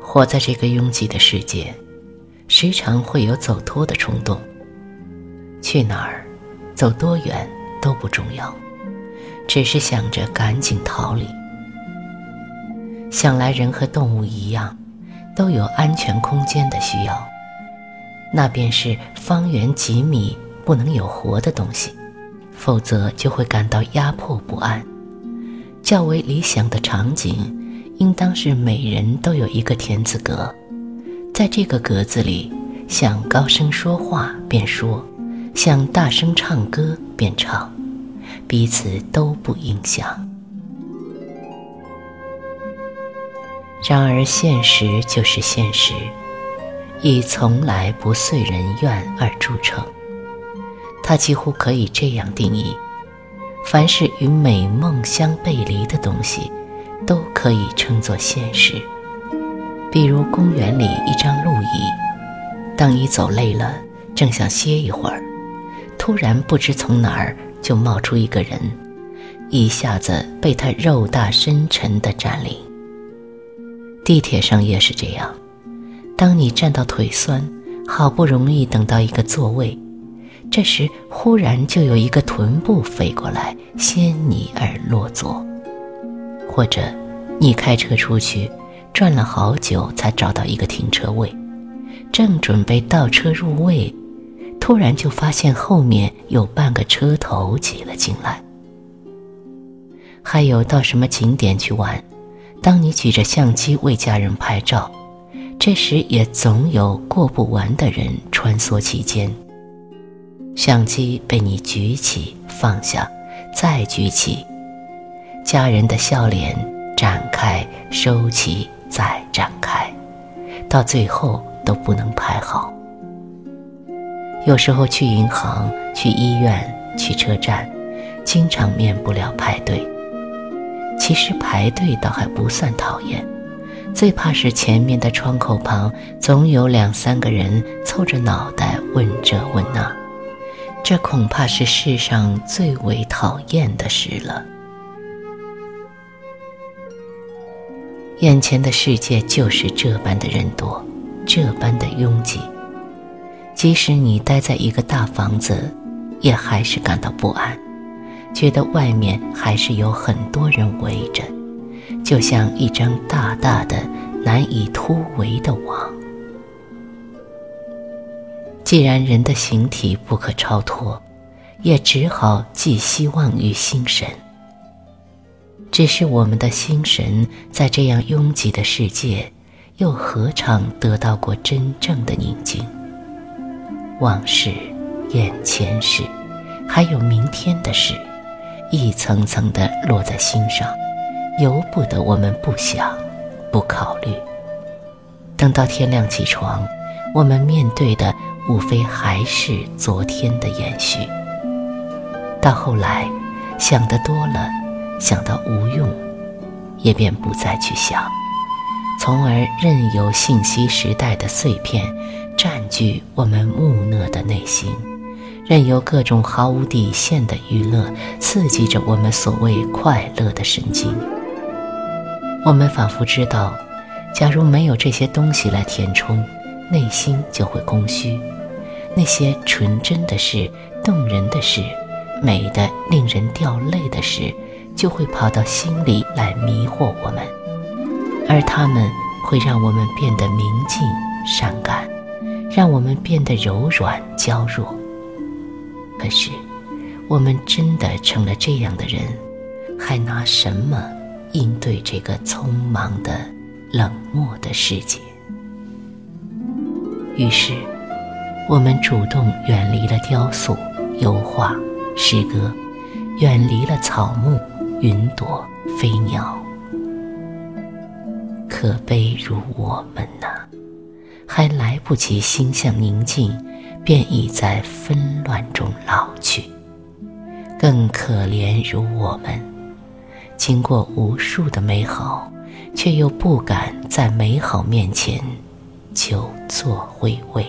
活在这个拥挤的世界，时常会有走脱的冲动。去哪儿，走多远都不重要，只是想着赶紧逃离。想来人和动物一样，都有安全空间的需要，那便是方圆几米不能有活的东西，否则就会感到压迫不安。较为理想的场景，应当是每人都有一个田字格，在这个格子里，想高声说话便说，想大声唱歌便唱，彼此都不影响。然而现实就是现实，以从来不遂人愿而著称。它几乎可以这样定义。凡是与美梦相背离的东西，都可以称作现实。比如公园里一张路椅，当你走累了，正想歇一会儿，突然不知从哪儿就冒出一个人，一下子被他肉大深沉地占领。地铁上也是这样，当你站到腿酸，好不容易等到一个座位。这时，忽然就有一个臀部飞过来，掀你而落座；或者，你开车出去，转了好久才找到一个停车位，正准备倒车入位，突然就发现后面有半个车头挤了进来。还有到什么景点去玩，当你举着相机为家人拍照，这时也总有过不完的人穿梭其间。相机被你举起、放下，再举起；家人的笑脸展开、收起、再展开，到最后都不能拍好。有时候去银行、去医院、去车站，经常免不了排队。其实排队倒还不算讨厌，最怕是前面的窗口旁总有两三个人凑着脑袋问这问那。这恐怕是世上最为讨厌的事了。眼前的世界就是这般的人多，这般的拥挤。即使你待在一个大房子，也还是感到不安，觉得外面还是有很多人围着，就像一张大大的、难以突围的网。既然人的形体不可超脱，也只好寄希望于心神。只是我们的心神在这样拥挤的世界，又何尝得到过真正的宁静？往事、眼前事，还有明天的事，一层层的落在心上，由不得我们不想、不考虑。等到天亮起床，我们面对的。无非还是昨天的延续。到后来，想得多了，想到无用，也便不再去想，从而任由信息时代的碎片占据我们木讷的内心，任由各种毫无底线的娱乐刺激着我们所谓快乐的神经。我们仿佛知道，假如没有这些东西来填充，内心就会空虚。那些纯真的事、动人的事、美的令人掉泪的事，就会跑到心里来迷惑我们，而他们会让我们变得明净、善感，让我们变得柔软、娇弱。可是，我们真的成了这样的人，还拿什么应对这个匆忙的、冷漠的世界？于是。我们主动远离了雕塑、油画、诗歌，远离了草木、云朵、飞鸟。可悲如我们呐，还来不及心向宁静，便已在纷乱中老去。更可怜如我们，经过无数的美好，却又不敢在美好面前久坐回味。